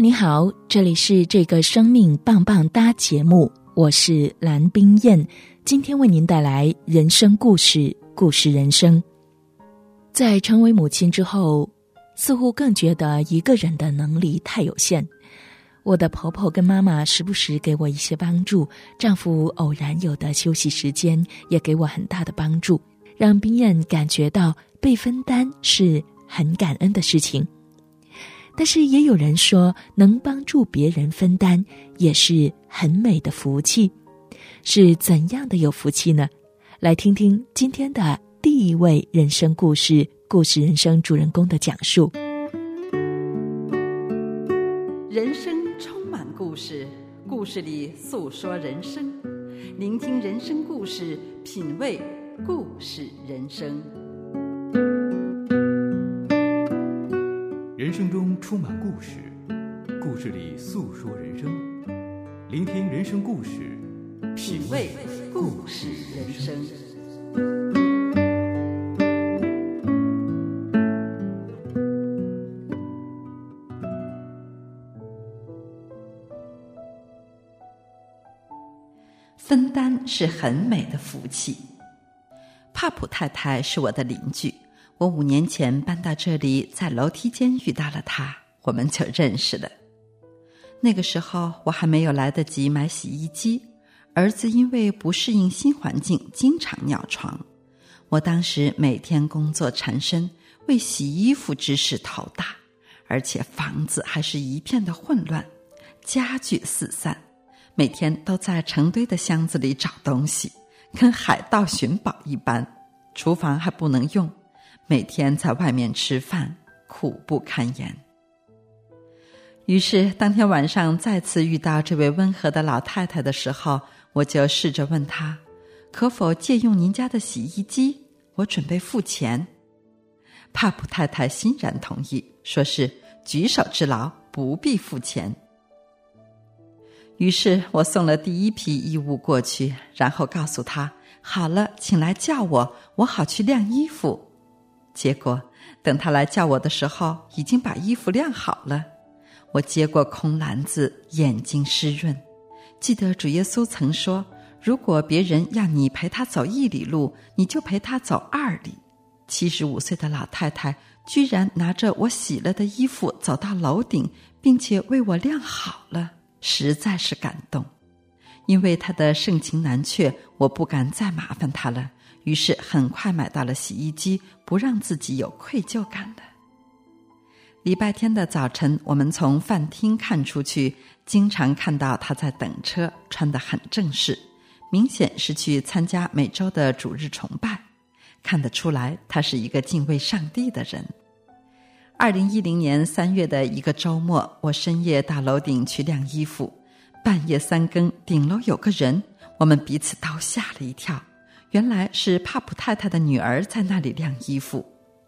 你好，这里是这个生命棒棒哒节目，我是蓝冰燕，今天为您带来人生故事，故事人生。在成为母亲之后，似乎更觉得一个人的能力太有限。我的婆婆跟妈妈时不时给我一些帮助，丈夫偶然有的休息时间也给我很大的帮助，让冰燕感觉到被分担是很感恩的事情。但是也有人说，能帮助别人分担也是很美的福气。是怎样的有福气呢？来听听今天的第一位人生故事，故事人生主人公的讲述。人生充满故事，故事里诉说人生，聆听人生故事，品味故事人生。人生中充满故事，故事里诉说人生，聆听人生故事，品味故事人生。分担是很美的福气。帕普太太是我的邻居。我五年前搬到这里，在楼梯间遇到了他，我们就认识了。那个时候我还没有来得及买洗衣机，儿子因为不适应新环境，经常尿床。我当时每天工作缠身，为洗衣服之事头大，而且房子还是一片的混乱，家具四散，每天都在成堆的箱子里找东西，跟海盗寻宝一般。厨房还不能用。每天在外面吃饭，苦不堪言。于是当天晚上再次遇到这位温和的老太太的时候，我就试着问她：“可否借用您家的洗衣机？我准备付钱。”帕普太太欣然同意，说是举手之劳，不必付钱。于是我送了第一批衣物过去，然后告诉她：“好了，请来叫我，我好去晾衣服。”结果，等他来叫我的时候，已经把衣服晾好了。我接过空篮子，眼睛湿润。记得主耶稣曾说：“如果别人要你陪他走一里路，你就陪他走二里。”七十五岁的老太太居然拿着我洗了的衣服走到楼顶，并且为我晾好了，实在是感动。因为她的盛情难却，我不敢再麻烦她了。于是很快买到了洗衣机，不让自己有愧疚感了。礼拜天的早晨，我们从饭厅看出去，经常看到他在等车，穿得很正式，明显是去参加每周的主日崇拜。看得出来，他是一个敬畏上帝的人。二零一零年三月的一个周末，我深夜到楼顶去晾衣服，半夜三更，顶楼有个人，我们彼此都吓了一跳。原来是帕普太太的女儿在那里晾衣服。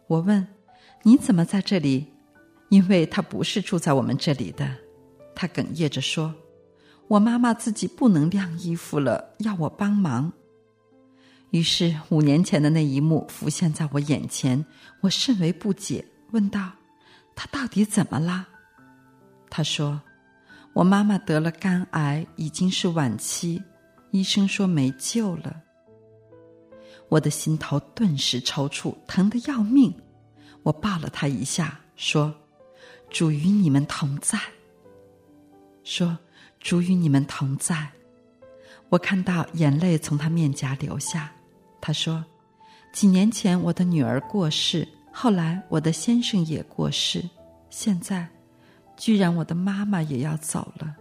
我问：“你怎么在这里？”因为她不是住在我们这里的。她哽咽着说：“我妈妈自己不能晾衣服了，要我帮忙。”于是五年前的那一幕浮现在我眼前，我甚为不解，问道：“她到底怎么了？”她说：“我妈妈得了肝癌，已经是晚期，医生说没救了。”我的心头顿时抽搐，疼得要命。我抱了他一下，说：“主与你们同在。”说：“主与你们同在。”我看到眼泪从他面颊流下。他说：“几年前我的女儿过世，后来我的先生也过世，现在，居然我的妈妈也要走了。”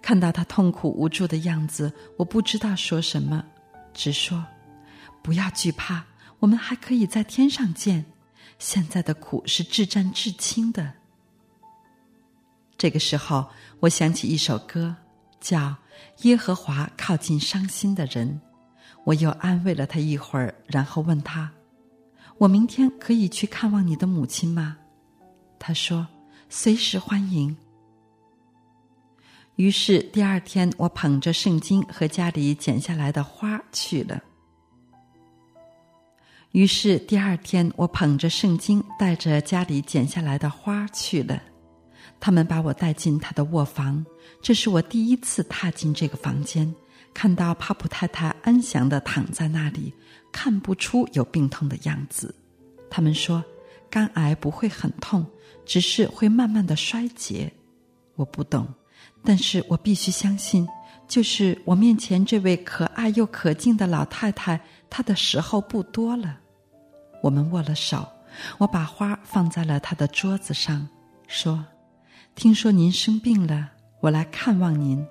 看到他痛苦无助的样子，我不知道说什么。直说，不要惧怕，我们还可以在天上见。现在的苦是至战至轻的。这个时候，我想起一首歌，叫《耶和华靠近伤心的人》。我又安慰了他一会儿，然后问他：“我明天可以去看望你的母亲吗？”他说：“随时欢迎。”于是第二天，我捧着圣经和家里剪下来的花去了。于是第二天，我捧着圣经，带着家里剪下来的花去了。他们把我带进他的卧房，这是我第一次踏进这个房间，看到帕普太太安详的躺在那里，看不出有病痛的样子。他们说，肝癌不会很痛，只是会慢慢的衰竭。我不懂。但是我必须相信，就是我面前这位可爱又可敬的老太太，她的时候不多了。我们握了手，我把花放在了她的桌子上，说：“听说您生病了，我来看望您。”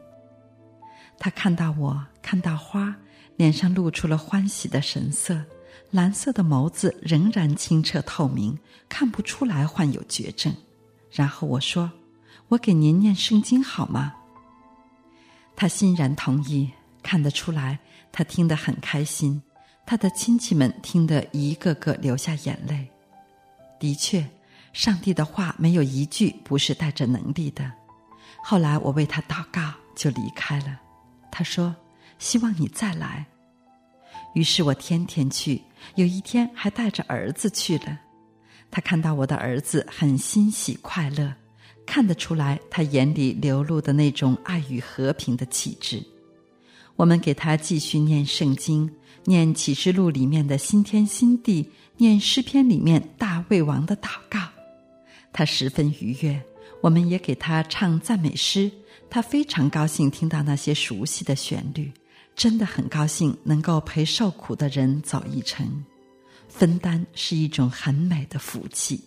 他看到我，看到花，脸上露出了欢喜的神色，蓝色的眸子仍然清澈透明，看不出来患有绝症。然后我说。我给您念圣经好吗？他欣然同意，看得出来他听得很开心。他的亲戚们听得一个个流下眼泪。的确，上帝的话没有一句不是带着能力的。后来我为他祷告，就离开了。他说：“希望你再来。”于是我天天去，有一天还带着儿子去了。他看到我的儿子很欣喜快乐。看得出来，他眼里流露的那种爱与和平的气质。我们给他继续念圣经，念启示录里面的新天新地，念诗篇里面大卫王的祷告。他十分愉悦。我们也给他唱赞美诗，他非常高兴听到那些熟悉的旋律，真的很高兴能够陪受苦的人走一程。分担是一种很美的福气。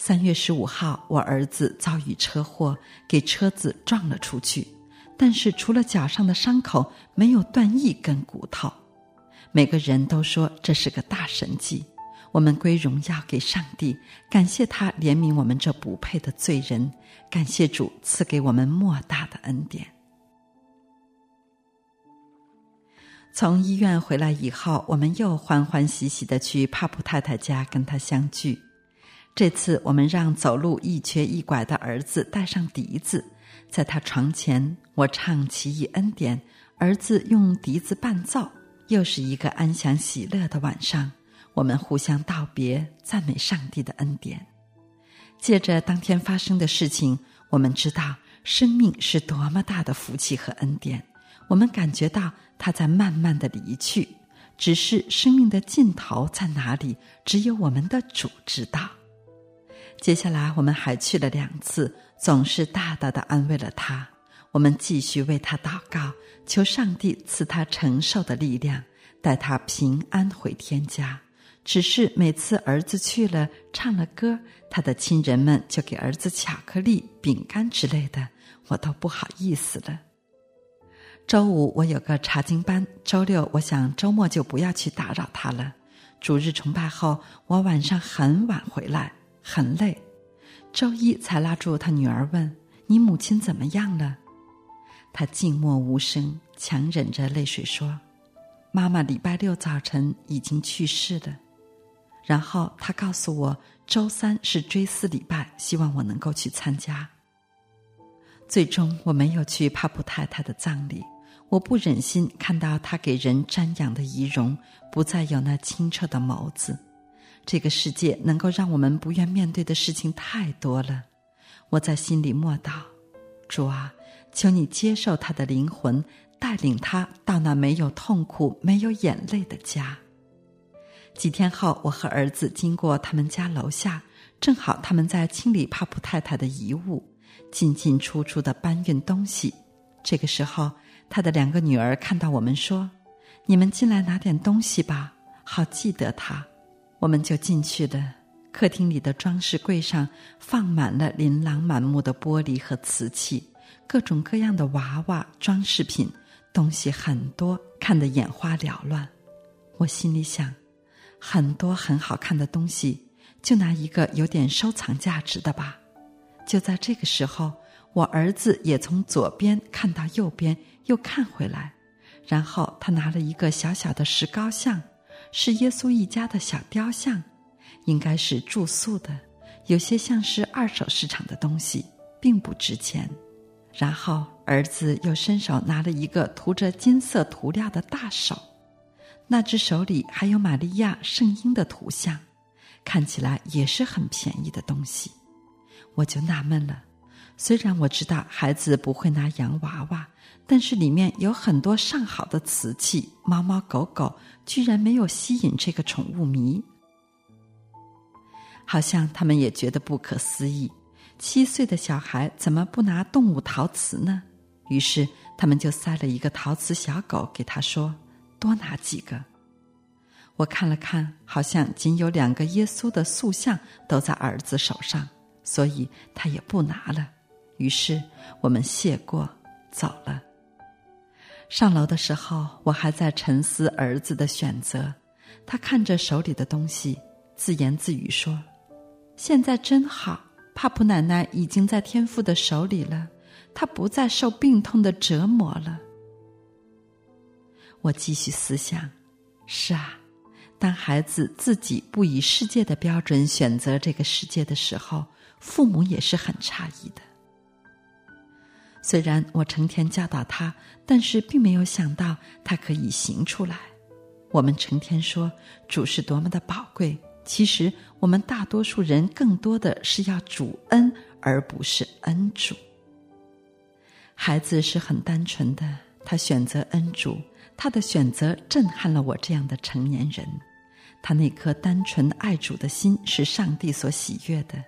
三月十五号，我儿子遭遇车祸，给车子撞了出去，但是除了脚上的伤口，没有断一根骨头。每个人都说这是个大神迹。我们归荣耀给上帝，感谢他怜悯我们这不配的罪人，感谢主赐给我们莫大的恩典。从医院回来以后，我们又欢欢喜喜的去帕普太太家跟他相聚。这次我们让走路一瘸一拐的儿子带上笛子，在他床前，我唱《奇异恩典》，儿子用笛子伴奏。又是一个安详喜乐的晚上，我们互相道别，赞美上帝的恩典。借着当天发生的事情，我们知道生命是多么大的福气和恩典。我们感觉到他在慢慢的离去，只是生命的尽头在哪里，只有我们的主知道。接下来我们还去了两次，总是大大的安慰了他。我们继续为他祷告，求上帝赐他承受的力量，带他平安回天家。只是每次儿子去了，唱了歌，他的亲人们就给儿子巧克力、饼干之类的，我都不好意思了。周五我有个查经班，周六我想周末就不要去打扰他了。主日崇拜后，我晚上很晚回来。很累，周一才拉住他女儿问：“你母亲怎么样了？”他静默无声，强忍着泪水说：“妈妈礼拜六早晨已经去世了。”然后他告诉我，周三是追思礼拜，希望我能够去参加。最终我没有去帕布太太的葬礼，我不忍心看到他给人瞻仰的仪容不再有那清澈的眸子。这个世界能够让我们不愿面对的事情太多了，我在心里默祷：主啊，求你接受他的灵魂，带领他到那没有痛苦、没有眼泪的家。几天后，我和儿子经过他们家楼下，正好他们在清理帕普太太的遗物，进进出出的搬运东西。这个时候，他的两个女儿看到我们，说：“你们进来拿点东西吧，好记得他。”我们就进去了。客厅里的装饰柜上放满了琳琅满目的玻璃和瓷器，各种各样的娃娃装饰品，东西很多，看得眼花缭乱。我心里想，很多很好看的东西，就拿一个有点收藏价值的吧。就在这个时候，我儿子也从左边看到右边，又看回来，然后他拿了一个小小的石膏像，是耶稣一家的小雕像，应该是住宿的，有些像是二手市场的东西，并不值钱。然后儿子又伸手拿了一个涂着金色涂料的大手，那只手里还有玛利亚圣婴的图像，看起来也是很便宜的东西。我就纳闷了，虽然我知道孩子不会拿洋娃娃，但是里面有很多上好的瓷器，猫猫狗狗居然没有吸引这个宠物迷，好像他们也觉得不可思议：七岁的小孩怎么不拿动物陶瓷呢？于是他们就塞了一个陶瓷小狗给他说：“多拿几个。”我看了看，好像仅有两个耶稣的塑像都在儿子手上。所以他也不拿了，于是我们谢过走了。上楼的时候，我还在沉思儿子的选择。他看着手里的东西，自言自语说：“现在真好，帕普奶奶已经在天父的手里了，他不再受病痛的折磨了。”我继续思想：是啊，当孩子自己不以世界的标准选择这个世界的时候。父母也是很诧异的。虽然我成天教导他，但是并没有想到他可以行出来。我们成天说主是多么的宝贵，其实我们大多数人更多的是要主恩，而不是恩主。孩子是很单纯的，他选择恩主，他的选择震撼了我这样的成年人。他那颗单纯爱主的心是上帝所喜悦的。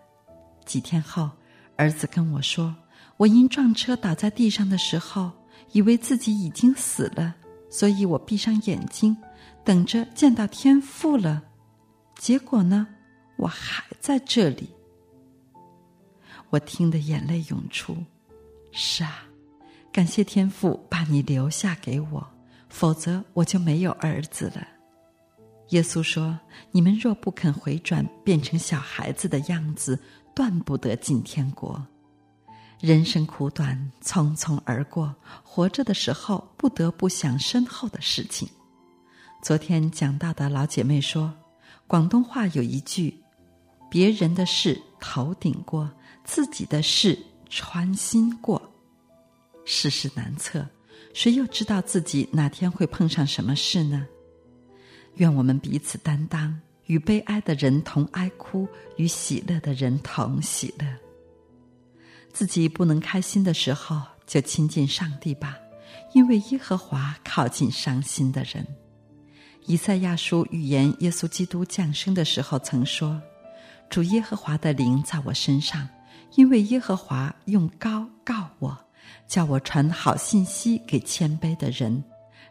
几天后，儿子跟我说：“我因撞车倒在地上的时候，以为自己已经死了，所以我闭上眼睛，等着见到天父了。结果呢，我还在这里。”我听得眼泪涌出。是啊，感谢天父把你留下给我，否则我就没有儿子了。耶稣说：“你们若不肯回转，变成小孩子的样子。”断不得进天国。人生苦短，匆匆而过。活着的时候，不得不想身后的事情。昨天讲到的老姐妹说，广东话有一句：“别人的事头顶过，自己的事穿心过。”世事难测，谁又知道自己哪天会碰上什么事呢？愿我们彼此担当。与悲哀的人同哀哭，与喜乐的人同喜乐。自己不能开心的时候，就亲近上帝吧，因为耶和华靠近伤心的人。以赛亚书预言耶稣基督降生的时候曾说：“主耶和华的灵在我身上，因为耶和华用高告我，叫我传好信息给谦卑的人，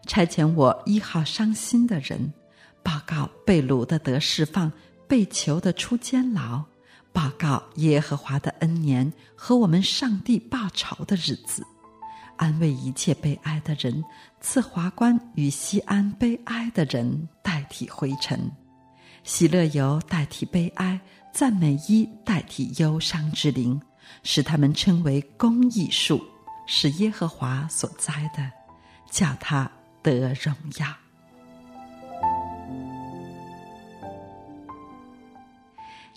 差遣我医好伤心的人。”报告被掳的得释放，被囚的出监牢。报告耶和华的恩年和我们上帝报仇的日子，安慰一切悲哀的人，赐华冠与西安悲哀的人代替灰尘，喜乐油代替悲哀，赞美衣代替忧伤之灵，使他们称为公义树，是耶和华所栽的，叫他得荣耀。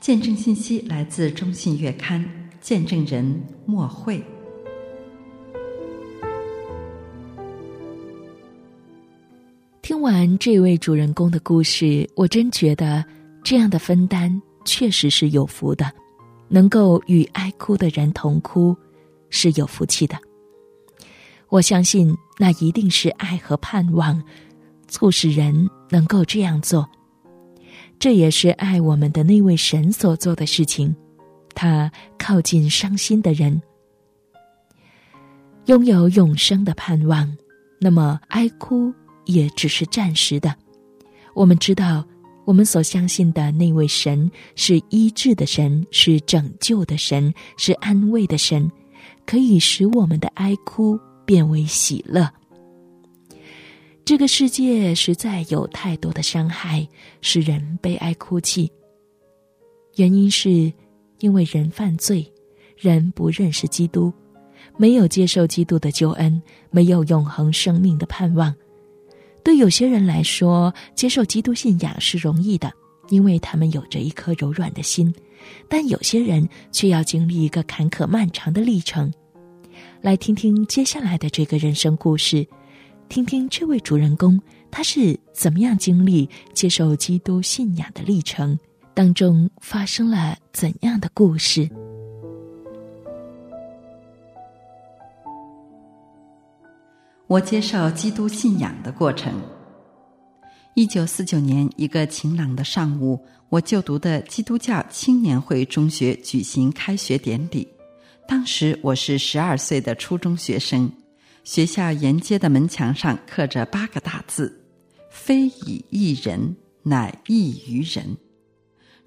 见证信息来自中信月刊，见证人莫慧。听完这位主人公的故事，我真觉得这样的分担确实是有福的，能够与爱哭的人同哭，是有福气的。我相信那一定是爱和盼望，促使人能够这样做。这也是爱我们的那位神所做的事情，他靠近伤心的人，拥有永生的盼望。那么哀哭也只是暂时的。我们知道，我们所相信的那位神是医治的神，是拯救的神，是安慰的神，可以使我们的哀哭变为喜乐。这个世界实在有太多的伤害，使人悲哀哭泣。原因是因为人犯罪，人不认识基督，没有接受基督的救恩，没有永恒生命的盼望。对有些人来说，接受基督信仰是容易的，因为他们有着一颗柔软的心；但有些人却要经历一个坎坷漫长的历程。来听听接下来的这个人生故事，听听这位主人公他是怎么样经历接受基督信仰的历程，当中发生了怎样的故事。我接受基督信仰的过程。一九四九年一个晴朗的上午，我就读的基督教青年会中学举行开学典礼。当时我是十二岁的初中学生，学校沿街的门墙上刻着八个大字：“非以一人，乃异于人。”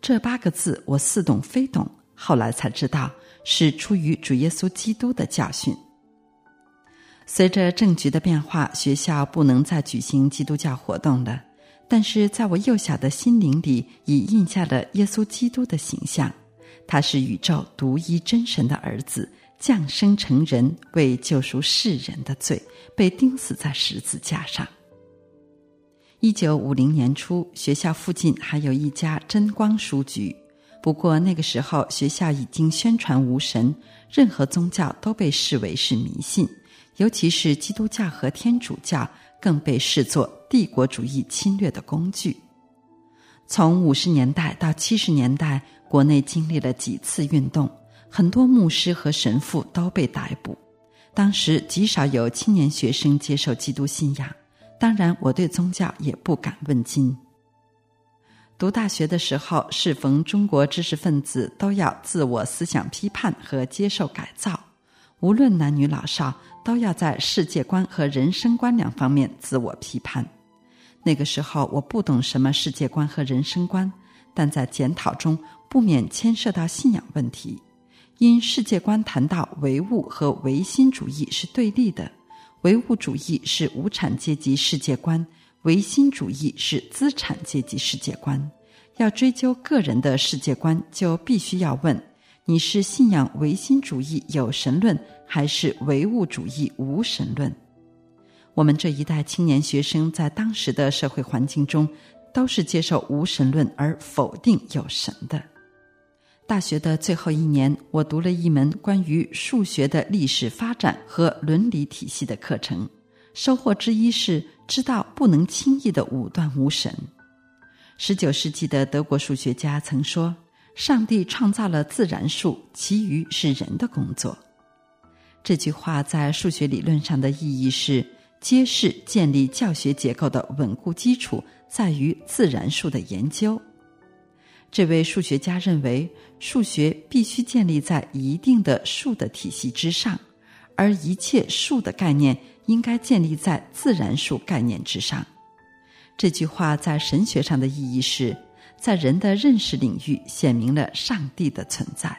这八个字我似懂非懂，后来才知道是出于主耶稣基督的教训。随着政局的变化，学校不能再举行基督教活动了，但是在我幼小的心灵里，已印下了耶稣基督的形象。他是宇宙独一真神的儿子，降生成人，为救赎世人的罪，被钉死在十字架上。一九五零年初，学校附近还有一家真光书局，不过那个时候学校已经宣传无神，任何宗教都被视为是迷信，尤其是基督教和天主教更被视作帝国主义侵略的工具。从五十年代到七十年代。国内经历了几次运动，很多牧师和神父都被逮捕。当时极少有青年学生接受基督信仰，当然我对宗教也不敢问津。读大学的时候，适逢中国知识分子都要自我思想批判和接受改造，无论男女老少，都要在世界观和人生观两方面自我批判。那个时候我不懂什么世界观和人生观。但在检讨中不免牵涉到信仰问题，因世界观谈到唯物和唯心主义是对立的，唯物主义是无产阶级世界观，唯心主义是资产阶级世界观。要追究个人的世界观，就必须要问：你是信仰唯心主义有神论，还是唯物主义无神论？我们这一代青年学生在当时的社会环境中。都是接受无神论而否定有神的。大学的最后一年，我读了一门关于数学的历史发展和伦理体系的课程，收获之一是知道不能轻易的武断无神。十九世纪的德国数学家曾说：“上帝创造了自然数，其余是人的工作。”这句话在数学理论上的意义是揭示建立教学结构的稳固基础。在于自然数的研究。这位数学家认为，数学必须建立在一定的数的体系之上，而一切数的概念应该建立在自然数概念之上。这句话在神学上的意义是，在人的认识领域显明了上帝的存在。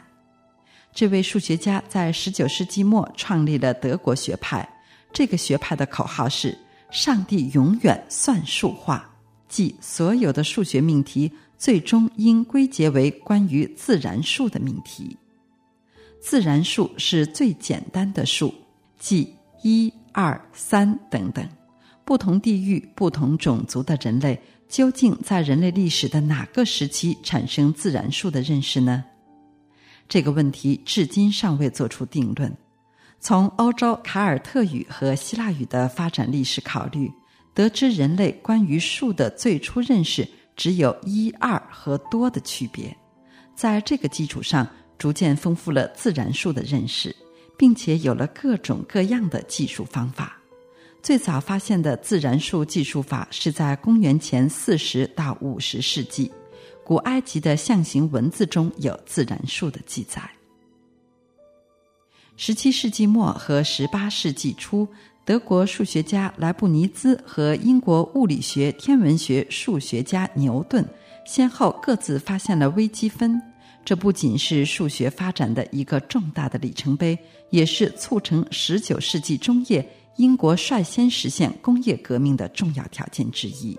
这位数学家在十九世纪末创立了德国学派，这个学派的口号是“上帝永远算术化”。即所有的数学命题最终应归结为关于自然数的命题。自然数是最简单的数，即一、二、三等等。不同地域、不同种族的人类，究竟在人类历史的哪个时期产生自然数的认识呢？这个问题至今尚未做出定论。从欧洲凯尔特语和希腊语的发展历史考虑。得知人类关于数的最初认识只有一二和多的区别，在这个基础上逐渐丰富了自然数的认识，并且有了各种各样的计数方法。最早发现的自然数计数法是在公元前四十到五十世纪，古埃及的象形文字中有自然数的记载。十七世纪末和十八世纪初。德国数学家莱布尼兹和英国物理学、天文学数学家牛顿先后各自发现了微积分，这不仅是数学发展的一个重大的里程碑，也是促成十九世纪中叶英国率先实现工业革命的重要条件之一。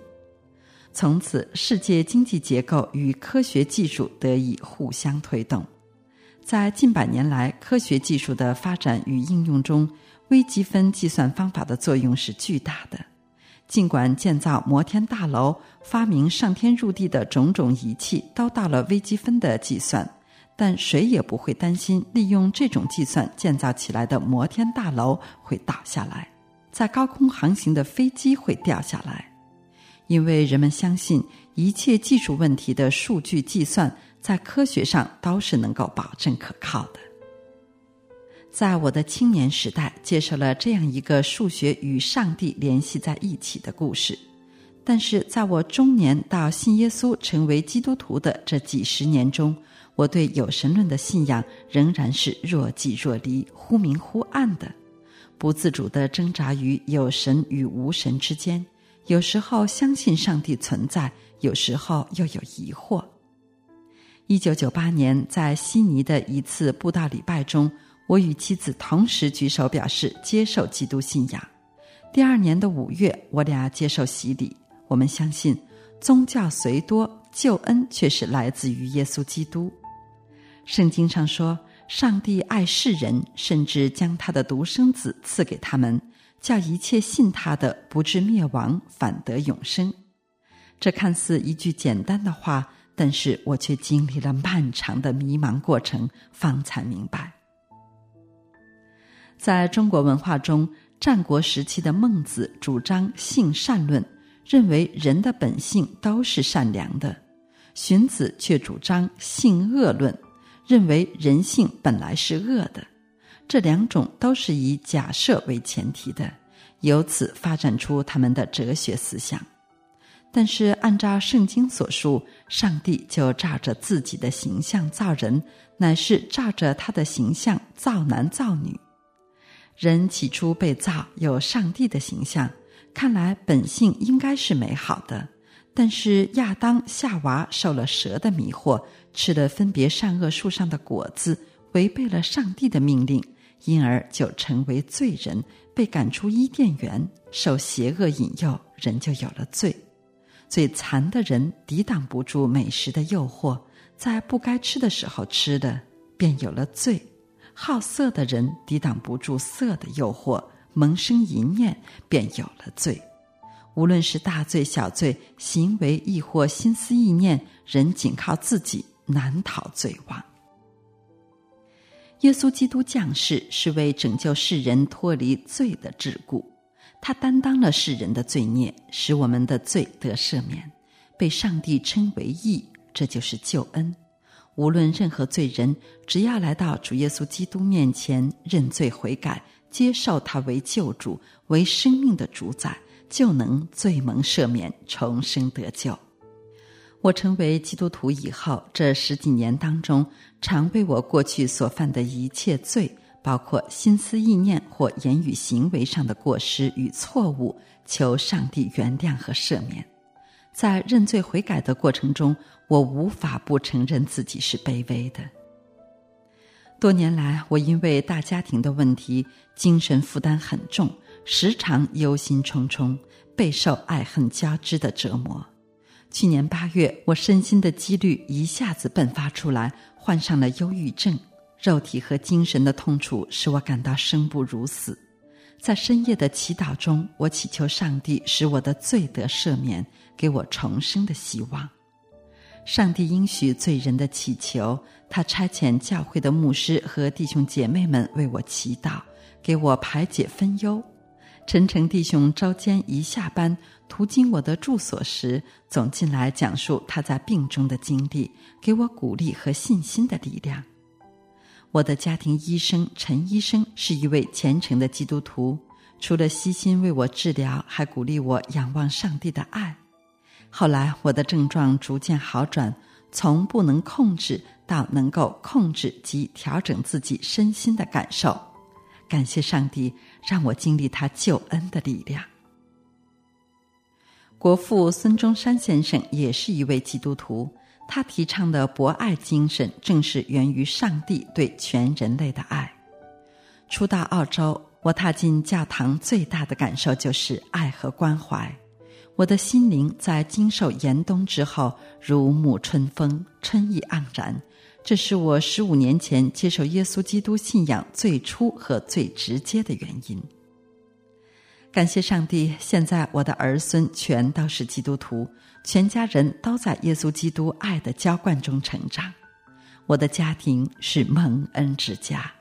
从此世界经济结构与科学技术得以互相推动。在近百年来科学技术的发展与应用中，微积分计算方法的作用是巨大的。尽管建造摩天大楼、发明上天入地的种种仪器都到了微积分的计算，但谁也不会担心利用这种计算建造起来的摩天大楼会倒下来，在高空航行的飞机会掉下来，因为人们相信一切技术问题的数据计算在科学上都是能够保证可靠的。在我的青年时代，介绍了这样一个数学与上帝联系在一起的故事；但是在我中年到信耶稣、成为基督徒的这几十年中，我对有神论的信仰仍然是若即若离、忽明忽暗的，不自主的挣扎于有神与无神之间。有时候相信上帝存在，有时候又有疑惑。一九九八年，在悉尼的一次布道礼拜中。我与妻子同时举手表示接受基督信仰。第二年的五月，我俩接受洗礼。我们相信，宗教虽多，救恩却是来自于耶稣基督。圣经上说，上帝爱世人，甚至将他的独生子赐给他们，叫一切信他的不至灭亡，反得永生。这看似一句简单的话，但是我却经历了漫长的迷茫过程，方才明白。在中国文化中，战国时期的孟子主张性善论，认为人的本性都是善良的；荀子却主张性恶论，认为人性本来是恶的。这两种都是以假设为前提的，由此发展出他们的哲学思想。但是，按照圣经所述，上帝就照着自己的形象造人，乃是照着他的形象造男造女。人起初被造有上帝的形象，看来本性应该是美好的。但是亚当夏娃受了蛇的迷惑，吃了分别善恶树上的果子，违背了上帝的命令，因而就成为罪人，被赶出伊甸园，受邪恶引诱，人就有了罪。最残的人抵挡不住美食的诱惑，在不该吃的时候吃的，便有了罪。好色的人抵挡不住色的诱惑，萌生一念，便有了罪。无论是大罪小罪，行为亦或心思意念，人仅靠自己难逃罪亡。耶稣基督降世是为拯救世人脱离罪的桎梏，他担当了世人的罪孽，使我们的罪得赦免，被上帝称为义，这就是救恩。无论任何罪人，只要来到主耶稣基督面前认罪悔改，接受他为救主、为生命的主宰，就能罪蒙赦免，重生得救。我成为基督徒以后，这十几年当中，常为我过去所犯的一切罪，包括心思意念或言语行为上的过失与错误，求上帝原谅和赦免。在认罪悔改的过程中，我无法不承认自己是卑微的。多年来，我因为大家庭的问题，精神负担很重，时常忧心忡忡，备受爱恨交织的折磨。去年八月，我身心的几率一下子迸发出来，患上了忧郁症，肉体和精神的痛楚使我感到生不如死。在深夜的祈祷中，我祈求上帝使我的罪得赦免，给我重生的希望。上帝应许罪人的祈求，他差遣教会的牧师和弟兄姐妹们为我祈祷，给我排解分忧。陈诚弟兄周间一下班，途经我的住所时，总进来讲述他在病中的经历，给我鼓励和信心的力量。我的家庭医生陈医生是一位虔诚的基督徒，除了悉心为我治疗，还鼓励我仰望上帝的爱。后来我的症状逐渐好转，从不能控制到能够控制及调整自己身心的感受。感谢上帝，让我经历他救恩的力量。国父孙中山先生也是一位基督徒。他提倡的博爱精神，正是源于上帝对全人类的爱。初到澳洲，我踏进教堂最大的感受就是爱和关怀。我的心灵在经受严冬之后如沐春风，春意盎然。这是我十五年前接受耶稣基督信仰最初和最直接的原因。感谢上帝，现在我的儿孙全都是基督徒，全家人都在耶稣基督爱的浇灌中成长。我的家庭是蒙恩之家。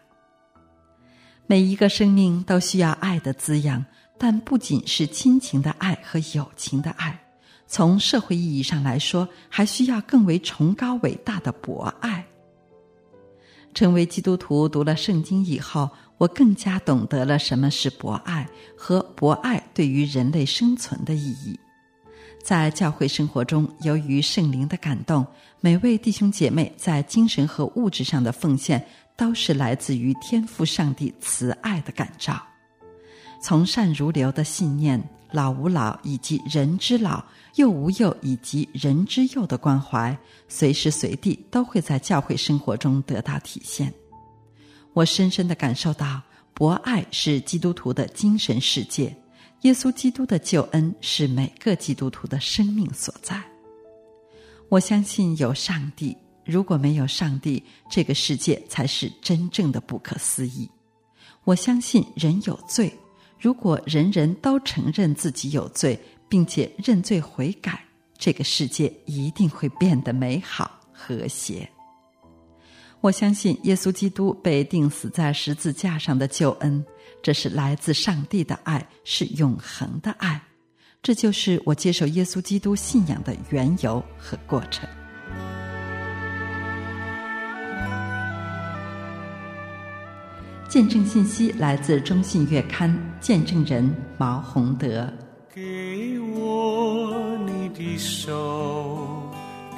每一个生命都需要爱的滋养。但不仅是亲情的爱和友情的爱，从社会意义上来说，还需要更为崇高伟大的博爱。成为基督徒，读了圣经以后，我更加懂得了什么是博爱和博爱对于人类生存的意义。在教会生活中，由于圣灵的感动，每位弟兄姐妹在精神和物质上的奉献，都是来自于天赋上帝慈爱的感召。从善如流的信念，老吾老以及人之老，幼吾幼以及人之幼的关怀，随时随地都会在教会生活中得到体现。我深深的感受到，博爱是基督徒的精神世界，耶稣基督的救恩是每个基督徒的生命所在。我相信有上帝，如果没有上帝，这个世界才是真正的不可思议。我相信人有罪。如果人人都承认自己有罪，并且认罪悔改，这个世界一定会变得美好和谐。我相信耶稣基督被钉死在十字架上的救恩，这是来自上帝的爱，是永恒的爱。这就是我接受耶稣基督信仰的缘由和过程。见证信息来自《中信月刊》，见证人毛洪德。给我你的手，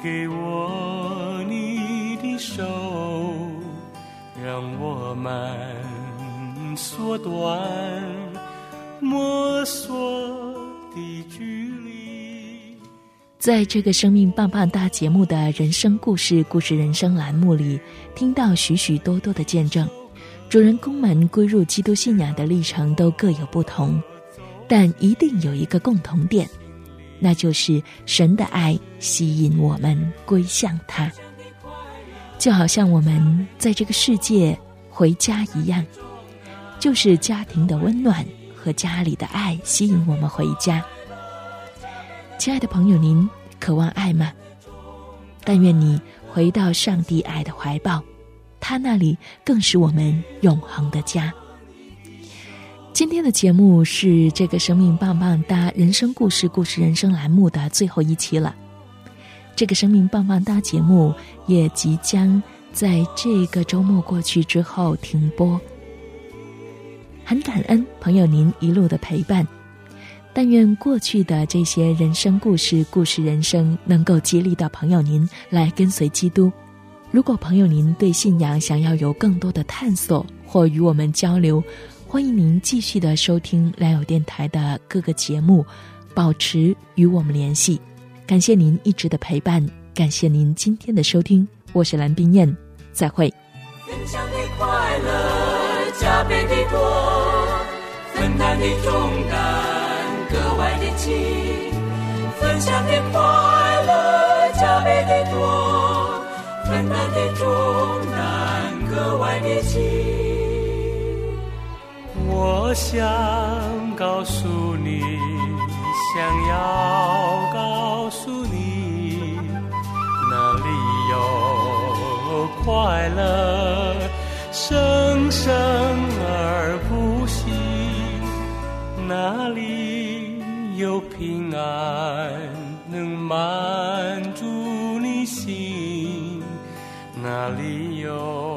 给我你的手，让我们缩短摸索的距离。在这个生命棒棒大节目的人生故事、故事人生栏目里，听到许许多多的见证。主人公们归入基督信仰的历程都各有不同，但一定有一个共同点，那就是神的爱吸引我们归向他，就好像我们在这个世界回家一样，就是家庭的温暖和家里的爱吸引我们回家。亲爱的朋友，您渴望爱吗？但愿你回到上帝爱的怀抱。他那里更是我们永恒的家。今天的节目是这个生命棒棒哒人生故事故事人生栏目的最后一期了。这个生命棒棒哒节目也即将在这个周末过去之后停播。很感恩朋友您一路的陪伴，但愿过去的这些人生故事故事人生能够激励到朋友您来跟随基督。如果朋友您对信仰想要有更多的探索或与我们交流，欢迎您继续的收听良友电台的各个节目，保持与我们联系。感谢您一直的陪伴，感谢您今天的收听，我是蓝冰燕，再会。分享的快乐加倍的多，分担的重担格外的轻。分享的快乐。分担的重担格外的轻。我想告诉你，想要告诉你，哪里有快乐，生生而不息；哪里有平安，能满足。哪里有？